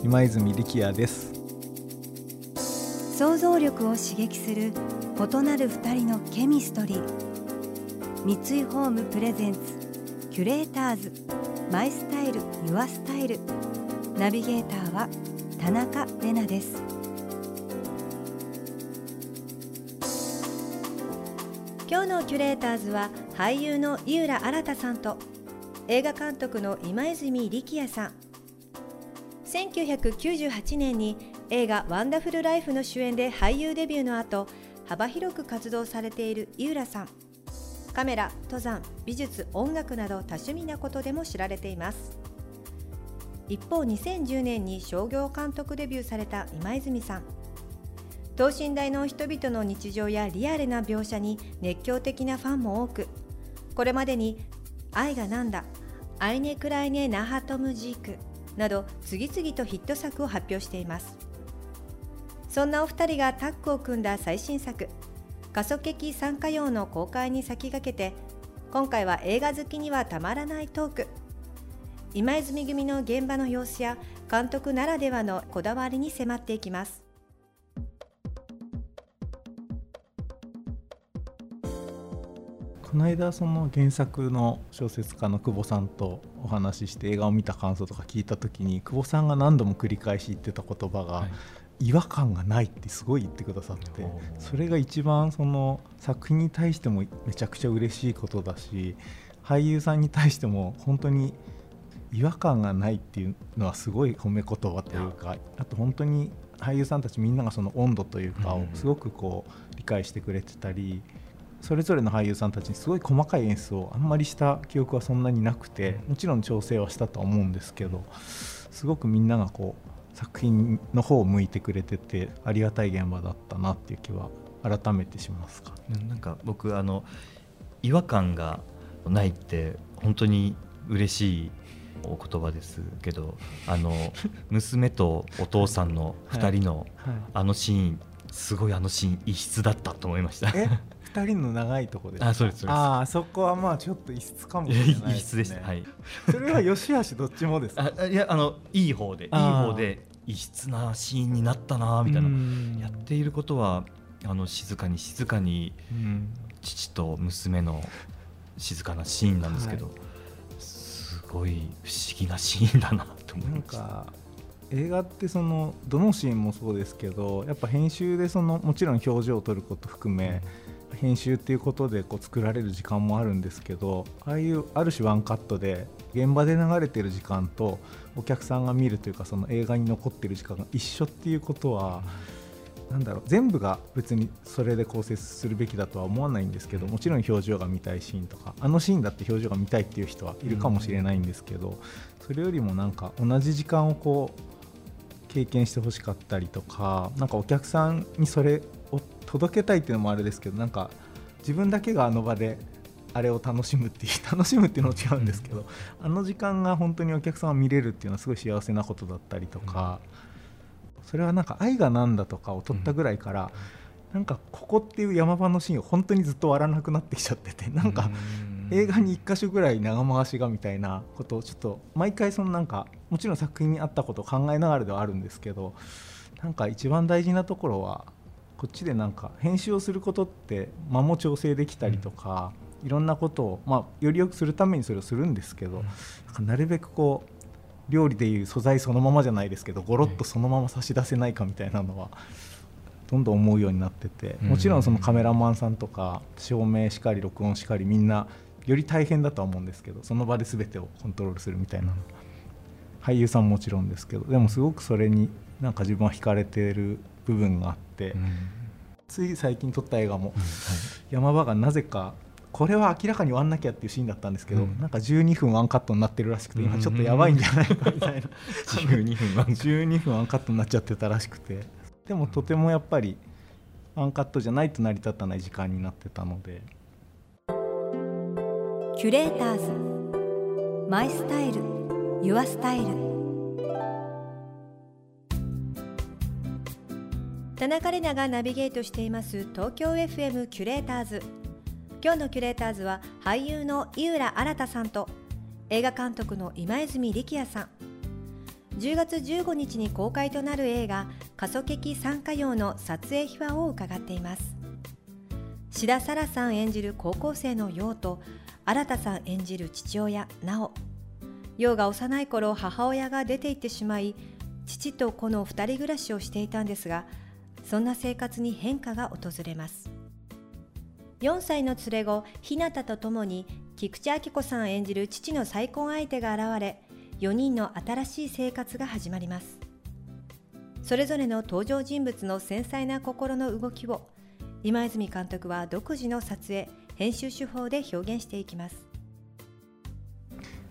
今泉力也です。想像力を刺激する異なる二人のケミストリー。三井ホームプレゼンツキュレーターズ。マイスタイルユアスタイル。ナビゲーターは田中れなです。今日のキュレーターズは俳優の井浦新さんと映画監督の今泉力也さん。1998年に映画「ワンダフルライフ」の主演で俳優デビューの後幅広く活動されている井浦さん。カメラ登山美術音楽など多趣味なことでも知られています。一方2010年に商業監督デビューされた今泉さん。等身大の人々の日常やリアルな描写に熱狂的なファンも多くこれまでに「愛がなんだ」「アイネ・クライネ・ナハトムジーク」など次々とヒット作を発表しています。そんなお二人がタッグを組んだ最新作「加速劇参加用」の公開に先駆けて今回は映画好きにはたまらないトーク。今泉組の現場の様子や監督ならではのこだわりに迫っていきます。この間その原作の小説家の久保さんとお話しして映画を見た感想とか聞いた時に久保さんが何度も繰り返し言ってた言葉が、はい、違和感がないってすごい言ってくださってそれが一番その作品に対してもめちゃくちゃ嬉しいことだし俳優さんに対しても本当に違和感がないっていうのはすごい褒め言葉というかあと本当に俳優さんたちみんながその温度というかをすごくこう理解してくれてたり。それぞれの俳優さんたちにすごい細かい演出をあんまりした記憶はそんなになくてもちろん調整はしたとは思うんですけどすごくみんながこう作品の方を向いてくれててありがたい現場だったなっていう気は改めてしますか、なんか僕あの違和感がないって本当に嬉しいお言葉ですけどあの 娘とお父さんの2人のあのシーンすごいあのシーン異質だったと思いました。の長いとこであそうですああそこはまあちょっと異質かもしれない、ね、異質でしたはい。それはよしあしどっちもですあいやあのいい方でいい方で異質なシーンになったなみたいなやっていることはあの静かに静かに父と娘の静かなシーンなんですけど、はい、すごい不思議なシーンだなと思いました。映画ってそのどのシーンもそうですけどやっぱ編集でそのもちろん表情を撮ること含め、うん編集っていうことでこう作られる時間もあるんですけどああいうある種ワンカットで現場で流れてる時間とお客さんが見るというかその映画に残ってる時間が一緒っていうことはなんだろう全部が別にそれで構成するべきだとは思わないんですけどもちろん表情が見たいシーンとかあのシーンだって表情が見たいっていう人はいるかもしれないんですけどそれよりもなんか同じ時間をこう経験してほしかったりとかなんかお客さんにそれを届けたいっていうのもあれですけどなんか自分だけがあの場であれを楽しむっていう 楽しむっていうのは違うんですけど、うん、あの時間が本当にお客さんを見れるっていうのはすごい幸せなことだったりとか、うん、それはなんか「愛がなんだ」とかを撮ったぐらいから、うん、なんかここっていう山場のシーンを本当にずっと笑わなくなってきちゃっててなんか映画に1箇所ぐらい長回しがみたいなことをちょっと毎回そのなんかもちろん作品に合ったことを考えながらではあるんですけどなんか一番大事なところはこっちでなんか編集をすることって間も調整できたりとか、うん、いろんなことを、まあ、より良くするためにそれをするんですけど、うん、なるべくこう料理でいう素材そのままじゃないですけどごろっとそのまま差し出せないかみたいなのはどんどん思うようになってて。もちろんそのカメラマンさんとか照明しかり録音しかりみんなより大変だとは思うんですけどその場で全てをコントロールするみたいな俳優さんももちろんですけどでもすごくそれになんか自分は惹かれてる部分があって、うん、つい最近撮った映画も、うんはい、山場がなぜかこれは明らかに終わんなきゃっていうシーンだったんですけど、うん、なんか12分ワンカットになってるらしくて今ちょっとやばいんじゃないかみたいな。12分ワン12分ワンカットになっちゃってたらしくて。でもとてもやっぱりワンカットじゃないと成り立たない時間になってたので。 Curators。My style。Your style田中れながナビゲートしています東京 FM キュレーターズ。今日のキュレーターズは俳優の井浦新さんと映画監督の今泉力也さん。10月15日に公開となる映画「過疎劇参加用」の撮影秘話を伺っています。志田沙羅さん演じる高校生の陽と新さん演じる父親直陽が幼い頃母親が出て行ってしまい父と子の2人暮らしをしていたんですがそんな生活に変化が訪れます。4歳の連れ子日向と共に菊池亜希子さん演じる父の再婚相手が現れ4人の新しい生活が始まります。それぞれの登場人物の繊細な心の動きを今泉監督は独自の撮影編集手法で表現していきます。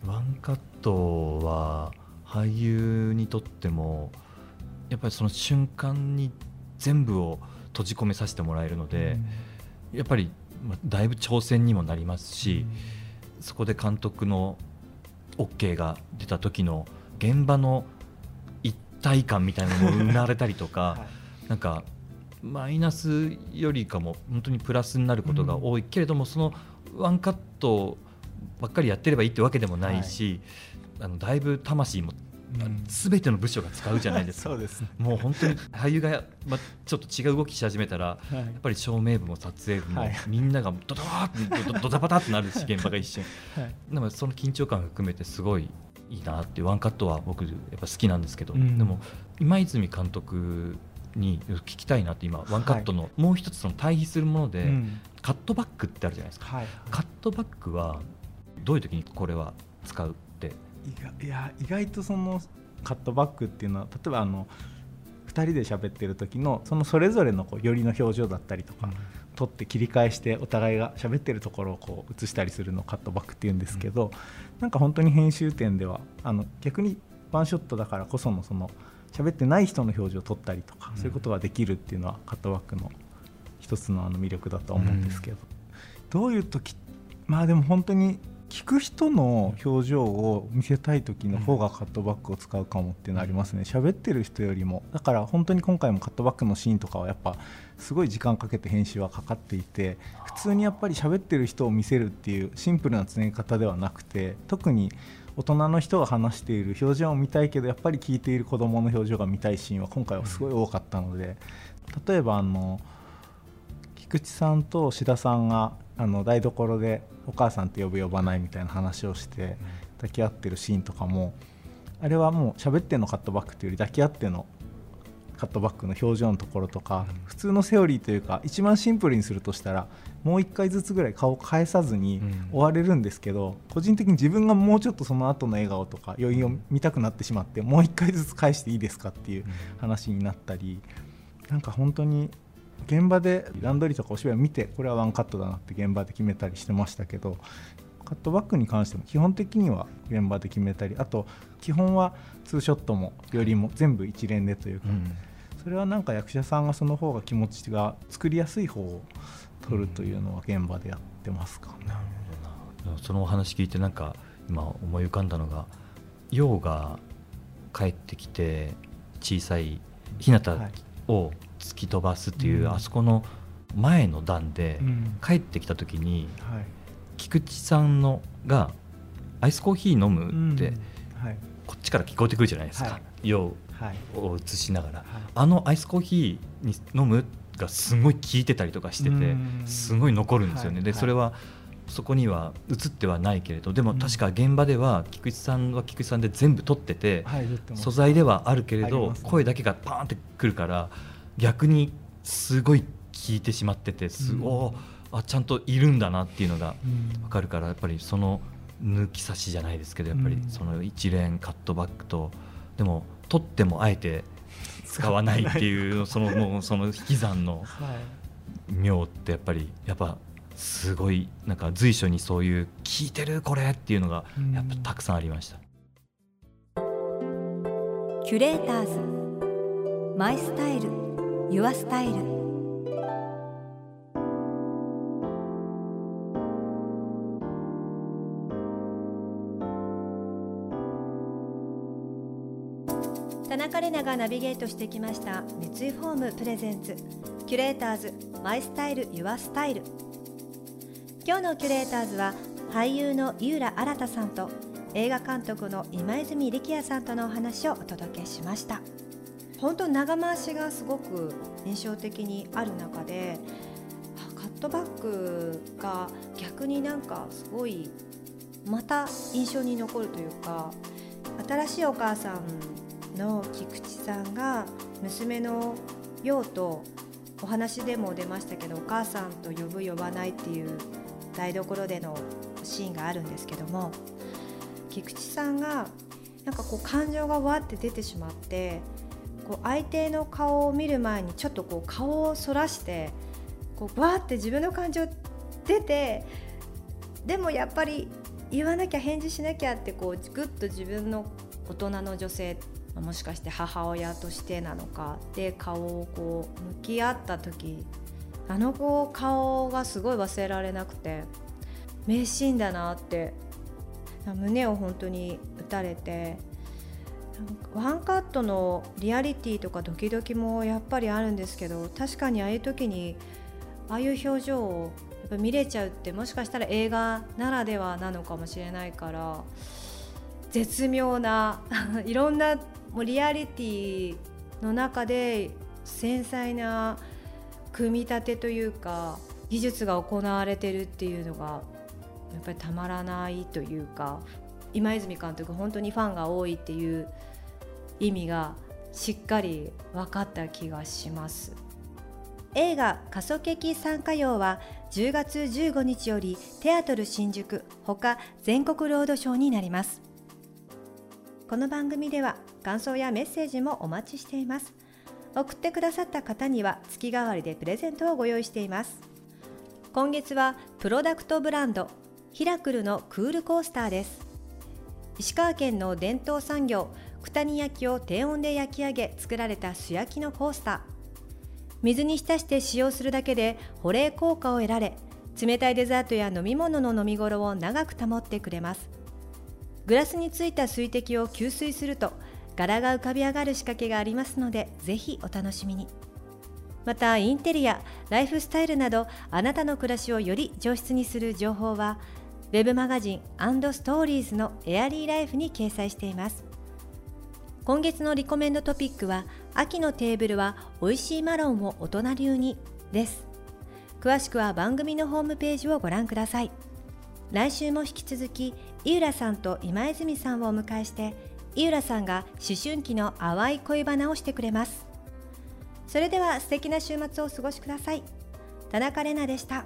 ワンカットは俳優にとってもやっぱりその瞬間に全部を閉じ込めさせてもらえるので、うん、やっぱりだいぶ挑戦にもなりますし、うん、そこで監督の OK が出た時の現場の一体感みたいなのも生まれたりとか、はい、なんかマイナスよりかも本当にプラスになることが多い。けれども、うん、そのワンカットばっかりやってればいいってわけでもないし、はい、あのだいぶ魂もすべての部署が使うじゃないですか。そうです、ね、もう本当に俳優が、ま、ちょっと違う動きし始めたら、はい、やっぱり照明部も撮影部も、はい、みんながドドーッドドタバタってなるし現場が一瞬、はい、でもその緊張感を含めてすごいいいなってワンカットは僕やっぱ好きなんですけど、うん、でも今泉監督に聞きたいなって今ワンカットのもう一つその対比するもので、うん、カットバックってあるじゃないですか、カットバックはどういう時にこれは使うっていや意外とそのカットバックっていうのは例えばあの2人で喋ってる時のそのそれぞれのこう寄りの表情だったりとか、うん、撮って切り返してお互いが喋ってるところをこう映したりするのをカットバックっていうんですけど、うん、なんか本当に編集点ではあの逆にワンショットだからこそのその喋ってない人の表情を撮ったりとか、うん、そういうことができるっていうのはカットバックの一つのあの魅力だと思うんですけど、どういう時まあでも本当に聞く人の表情を見せたい時の方がカットバックを使うかもってなりますね。喋ってる人よりも。だから本当に今回もカットバックのシーンとかはやっぱすごい時間かけて編集はかかっていて普通にやっぱり喋ってる人を見せるっていうシンプルなつなげ方ではなくて特に大人の人が話している表情を見たいけどやっぱり聞いている子どもの表情が見たいシーンは今回はすごい多かったので例えばあの菊池さんと志田さんがあの台所でお母さんって呼ぶ呼ばないみたいな話をして抱き合ってるシーンとかもあれはもう喋ってのカットバックというより抱き合ってのカットバックの表情のところとか普通のセオリーというか一番シンプルにするとしたらもう1回ずつぐらい顔を返さずに終われるんですけど個人的に自分がもうちょっとその後の笑顔とか余韻を見たくなってしまってもう1回ずつ返していいですかっていう話になったりなんか本当に現場で段取りとかお芝居を見てこれはワンカットだなって現場で決めたりしてましたけどカットバックに関しても基本的には現場で決めたりあと基本はツーショットもよりも全部一連でというか、うん、それはなんか役者さんがその方が気持ちが作りやすい方を取るというのは現場でやってますか、うん、なるほどな。そのお話聞いてなんか今思い浮かんだのが陽が帰ってきて小さい日向を突き飛ばすっていう、うん、あそこの前の段で帰ってきた時に、はい、菊池さんのがアイスコーヒー飲むって、はい、こっちから聞こえてくるじゃないですか、はい、を映しながら、あのアイスコーヒーに飲むがすごい効いてたりとかしててすごい残るんですよね。でそれはそこには映ってはないけれどでも確か現場では菊池さんは菊池さんで全部撮ってて、素材ではあるけれど、声だけがパーンってくるから逆にすごい聞いてしまっててすご、うん、あちゃんといるんだなっていうのが分かるからやっぱりその抜き差しじゃないですけどやっぱりその一連カットバックとでも取ってもあえて使わないっていうそのもうその引き算の妙ってやっぱりやっぱすごいなんか随所にそういう「聞いてるこれ!」っていうのがやっぱたくさんありました。キュレーターズ。マイスタイルユアスタイル田中れながナビゲートしてきました三井ホームプレゼンツ。キュレーターズマイスタイルユアスタイル。今日のキュレーターズは俳優の井浦新さんと映画監督の今泉力也さんとのお話をお届けしました。本当長回しがすごく印象的にある中でカットバックが逆になんかすごいまた印象に残るというか新しいお母さんの菊池さんが娘の陽とお話でも出ましたけどお母さんと呼ぶ呼ばないっていう台所でのシーンがあるんですけども菊池さんがなんかこう感情がわって出てしまってこう相手の顔を見る前にちょっとこう顔をそらしてこうわって自分の感情出てでもやっぱり言わなきゃ返事しなきゃってこうぐっと自分の大人の女性もしかして母親としてなのかで顔をこう向き合った時あの子顔がすごい忘れられなくて名シーンだなって胸を本当に打たれてワンカットのリアリティとかドキドキもやっぱりあるんですけど確かにああいう時にああいう表情をやっぱ見れちゃうってもしかしたら映画ならではなのかもしれないから絶妙な いろんなもうリアリティの中で繊細な組み立てというか技術が行われてるっていうのがやっぱりたまらないというか今泉監督本当にファンが多いっていう意味がしっかり分かった気がします。映画「過疎劇参加用」は10月15日よりテアトル新宿ほか全国ロードショーになります。この番組では感想やメッセージもお待ちしています。送ってくださった方には月替わりでプレゼントをご用意しています。今月はプロダクトブランドヒラクルのクールコースターです。石川県の伝統産業九谷焼を低温で焼き上げ作られた素焼きのコースター。水に浸して使用するだけで保冷効果を得られ冷たいデザートや飲み物の飲み頃を長く保ってくれます。グラスについた水滴を吸水すると柄が浮かび上がる仕掛けがありますのでぜひお楽しみに。またインテリアライフスタイルなどあなたの暮らしをより上質にする情報は web マガジンストーリーズのエアリーライフに掲載しています。今月のリコメンドトピックは秋のテーブルは美味しいマロンを大人流にです。詳しくは番組のホームページをご覧ください。来週も引き続き井浦さんと今泉さんをお迎えして井浦さんが思春期の淡い恋バナをしてくれます。それでは素敵な週末をお過ごしください。田中れなでした。